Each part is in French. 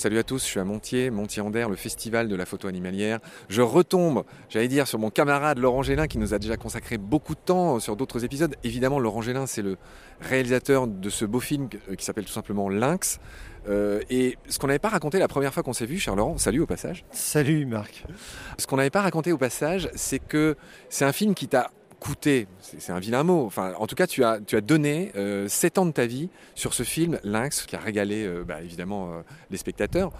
Salut à tous, je suis à Montier, Montier-Ander, le festival de la photo animalière. Je retombe, j'allais dire, sur mon camarade Laurent Gélin qui nous a déjà consacré beaucoup de temps sur d'autres épisodes. Évidemment, Laurent Gélin, c'est le réalisateur de ce beau film qui s'appelle tout simplement Lynx. Euh, et ce qu'on n'avait pas raconté la première fois qu'on s'est vu, cher Laurent, salut au passage. Salut Marc. Ce qu'on n'avait pas raconté au passage, c'est que c'est un film qui t'a coûté, c'est un vilain mot, enfin en tout cas tu as, tu as donné euh, 7 ans de ta vie sur ce film Lynx qui a régalé euh, bah, évidemment euh, les spectateurs.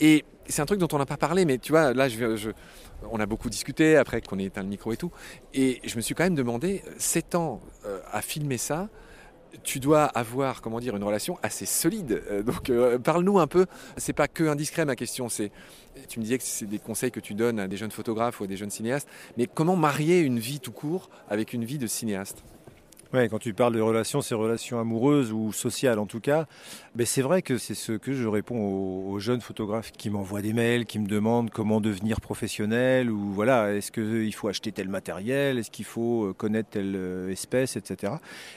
Et c'est un truc dont on n'a pas parlé, mais tu vois, là on a beaucoup discuté après qu'on ait éteint le micro et tout. Et je me suis quand même demandé, 7 ans euh, à filmer ça, tu dois avoir, comment dire, une relation assez solide. Euh, donc, euh, parle-nous un peu. C'est pas que indiscret ma question. C'est, tu me disais que c'est des conseils que tu donnes à des jeunes photographes ou à des jeunes cinéastes. Mais comment marier une vie tout court avec une vie de cinéaste? Quand tu parles de relations, c'est relations amoureuses ou sociales en tout cas. Mais c'est vrai que c'est ce que je réponds aux, jeunes photographes qui m'envoient des mails, qui me demandent comment devenir professionnel ou voilà, est-ce qu'il faut acheter tel matériel, est-ce qu'il faut connaître telle espèce, etc.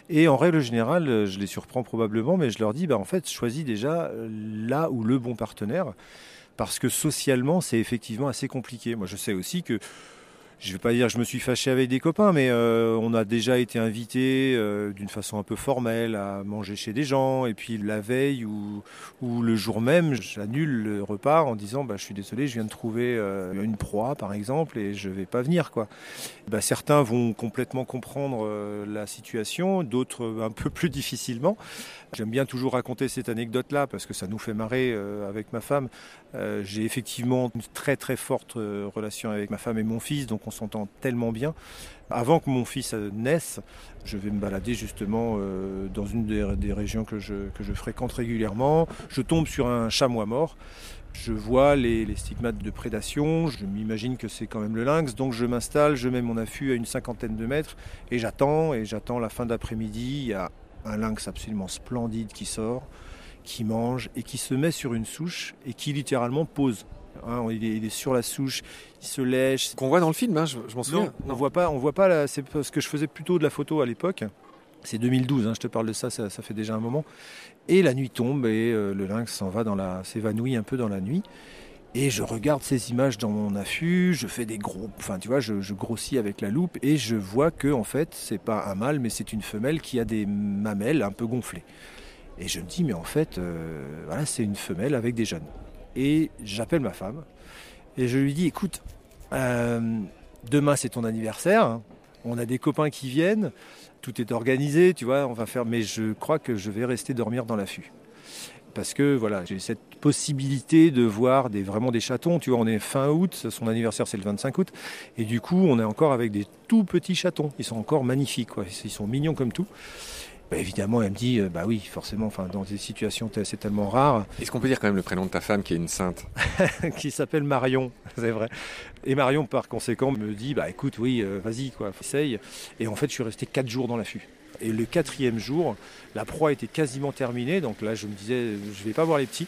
Et en règle générale, je les surprends probablement, mais je leur dis, bah, en fait, choisis déjà là où le bon partenaire, parce que socialement, c'est effectivement assez compliqué. Moi, je sais aussi que je ne vais pas dire que je me suis fâché avec des copains, mais euh, on a déjà été invité euh, d'une façon un peu formelle à manger chez des gens. Et puis la veille ou, le jour même, j'annule le repas en disant bah, Je suis désolé, je viens de trouver euh, une proie, par exemple, et je ne vais pas venir. Quoi. Bah, certains vont complètement comprendre la situation, d'autres un peu plus difficilement. J'aime bien toujours raconter cette anecdote-là parce que ça nous fait marrer avec ma femme. J'ai effectivement une très très forte relation avec ma femme et mon fils, donc on s'entend tellement bien. Avant que mon fils naisse, je vais me balader justement euh, dans une des, régions que je, que je, fréquente régulièrement. Je tombe sur un chamois mort. Je vois les, les stigmates de prédation. Je m'imagine que c'est quand même le lynx. Donc je m'installe, je mets mon affût à une cinquantaine de mètres et j'attends. Et j'attends la fin d'après-midi. Il y a un lynx absolument splendide qui sort, qui mange et qui se met sur une souche et qui littéralement pose. Il, est, il, est, sur la souche, il se lèche. Qu'on voit dans le film, hein, je, je m'en souviens. Non, non, on voit pas, on voit pas. C'est parce que je faisais plutôt de la photo à l'époque. C'est 2012, hein, je te parle de ça, ça, ça, fait déjà un moment. Et la nuit tombe et euh, le lynx s'en va dans la, s'évanouit un peu dans la nuit. Et je regarde ces images dans mon affût, je fais des gros, enfin tu vois, je, je, grossis avec la loupe et je vois que en fait c'est pas un mâle, mais c'est une femelle qui a des mamelles un peu gonflées. Et je me dis mais en fait euh, voilà c'est une femelle avec des jeunes. Et j'appelle ma femme et je lui dis écoute, euh, demain c'est ton anniversaire, hein. on a des copains qui viennent, tout est organisé, tu vois, on va faire, mais je crois que je vais rester dormir dans l'affût parce que voilà, j'ai cette possibilité de voir des, vraiment des chatons. Tu vois, on est fin août, son anniversaire c'est le 25 août, et du coup on est encore avec des tout petits chatons. Ils sont encore magnifiques, ils sont mignons comme tout. Bah, évidemment, elle me dit, bah oui, forcément, enfin, dans des situations, c'est tellement rare. Est-ce qu'on peut dire quand même le prénom de ta femme qui est une sainte? Qui s'appelle Marion, c'est vrai. Et Marion, par conséquent, me dit, bah écoute, oui, euh, vas-y, quoi, essaye. Et en fait, je suis resté quatre jours dans l'affût. Et le quatrième jour, la proie était quasiment terminée. Donc là, je me disais, je vais pas voir les petits.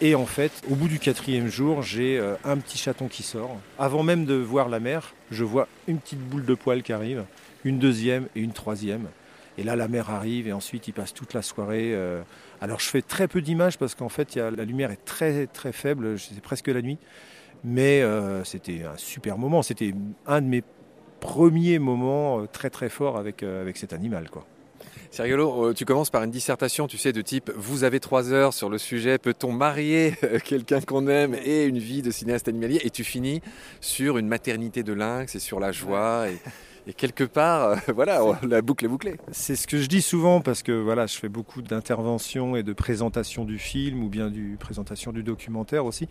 Et en fait, au bout du quatrième jour, j'ai euh, un petit chaton qui sort. Avant même de voir la mère, je vois une petite boule de poil qui arrive, une deuxième et une troisième. Et là, la mère arrive et ensuite, il passe toute la soirée. Euh... Alors, je fais très peu d'images parce qu'en fait, la lumière est très très faible. C'est presque la nuit. Mais euh, c'était un super moment. C'était un de mes premier moment euh, très très fort avec, avec cet animal. quoi. C'est tu commences par une dissertation, tu sais, de type vous avez trois heures sur le sujet, peut-on marier quelqu'un qu'on aime et une vie de cinéaste animalier? Et tu finis sur une maternité de lynx et sur la joie. Et quelque part, euh, voilà, la boucle est bouclée. C'est ce que je dis souvent parce que voilà, je fais beaucoup d'interventions et de présentations du film ou bien du présentation du documentaire aussi.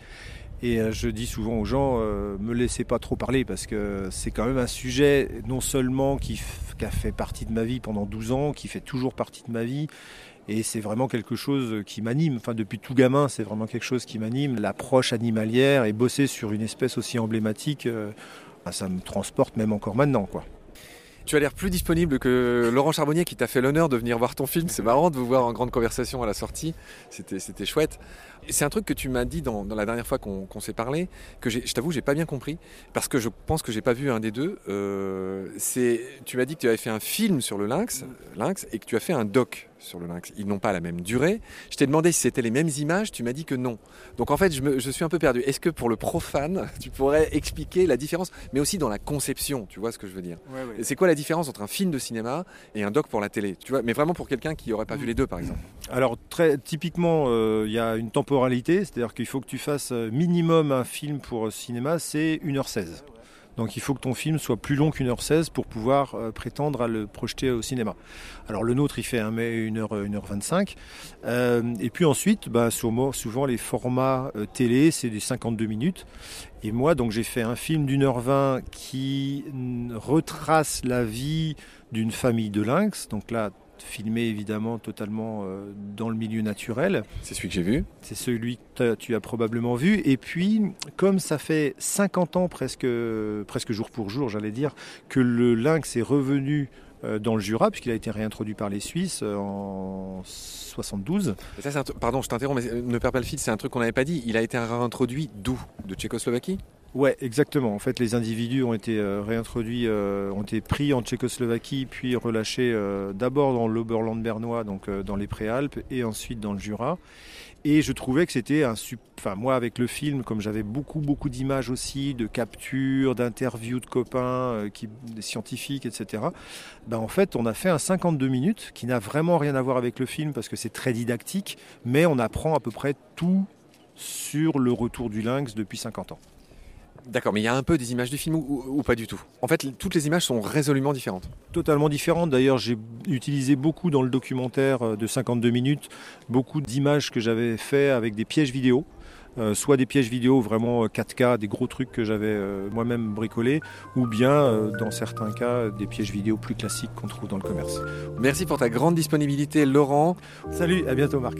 Et euh, je dis souvent aux gens, euh, me laissez pas trop parler parce que c'est quand même un sujet non seulement qui, qui, a fait partie de ma vie pendant 12 ans, qui fait toujours partie de ma vie. Et c'est vraiment quelque chose qui m'anime. Enfin, depuis tout gamin, c'est vraiment quelque chose qui m'anime. L'approche animalière et bosser sur une espèce aussi emblématique, euh, ça me transporte même encore maintenant, quoi. Tu as l'air plus disponible que Laurent Charbonnier qui t'a fait l'honneur de venir voir ton film. C'est marrant de vous voir en grande conversation à la sortie. C'était chouette. C'est un truc que tu m'as dit dans, la dernière fois qu'on qu s'est parlé, que je t'avoue, j'ai pas bien compris, parce que je pense que j'ai pas vu un des deux. Euh, c'est, tu m'as dit que tu avais fait un film sur le lynx, lynx, et que tu as fait un doc sur le lynx. Ils n'ont pas la même durée. Je t'ai demandé si c'était les mêmes images, tu m'as dit que non. Donc en fait, je, me- je suis un peu perdu. Est-ce que pour le profane, tu pourrais expliquer la différence, mais aussi dans la conception, tu vois ce que je veux dire? C'est quoi la différence entre un film de cinéma et un doc pour la télé? Tu vois, mais vraiment pour quelqu'un qui n'aurait pas vu les deux, par exemple. Alors très typiquement, euh, il y a une temporalité, c'est-à-dire qu'il faut que tu fasses euh, minimum un film pour euh, cinéma, c'est 1h16. Donc il faut que ton film soit plus long qu'une heure 16 pour pouvoir euh, prétendre à le projeter au cinéma. Alors le nôtre il fait 1 mai 1h, 1h25. Euh, et puis ensuite, bah, souvent, les formats euh, télé c'est des 52 minutes. Et moi donc j'ai fait un film d'une heure 20 qui retrace la vie d'une famille de lynx. Donc là filmé évidemment totalement euh, dans le milieu naturel. C'est celui que j'ai vu. C'est celui que tu as probablement vu. Et puis, comme ça fait 50 ans presque, presque jour pour jour, j'allais dire, que le lynx est revenu euh, dans le Jura, puisqu'il a été réintroduit par les Suisses euh, en 72. Et ça, c'est un truc- pardon, je t'interromps, mais ne perds pas le fil, c'est un truc qu'on n'avait pas dit. Il a été réintroduit d'où? De Tchécoslovaquie? Ouais, exactement. En fait, les individus ont été euh, réintroduits, euh, ont été pris en Tchécoslovaquie, puis relâchés euh, d'abord dans l'Oberland bernois, donc dans les Préalpes, et ensuite dans le Jura. Et je trouvais que c'était un Enfin, moi, avec le film, comme j'avais beaucoup, beaucoup d'images aussi, de captures, d'interviews de copains, des scientifiques, etc. Ben, en fait, on a fait un 52 minutes qui n'a vraiment rien à voir avec le film parce que c'est très didactique, mais on apprend à peu près tout sur le retour du lynx depuis 50 ans. D'accord, mais il y a un peu des images du film ou, ou- ou pas du tout? En fait, toutes les images sont résolument différentes. totalement différente. D'ailleurs, j'ai utilisé beaucoup dans le documentaire euh, de 52 minutes, beaucoup d'images que j'avais fait avec des pièges vidéo. Euh, soit des pièges vidéo vraiment euh, 4K, des gros trucs que j'avais euh, moi-même bricolés, ou bien, euh, dans certains cas, des pièges vidéo plus classiques qu'on trouve dans le commerce. Merci pour ta grande disponibilité, Laurent. Salut, à bientôt Marc.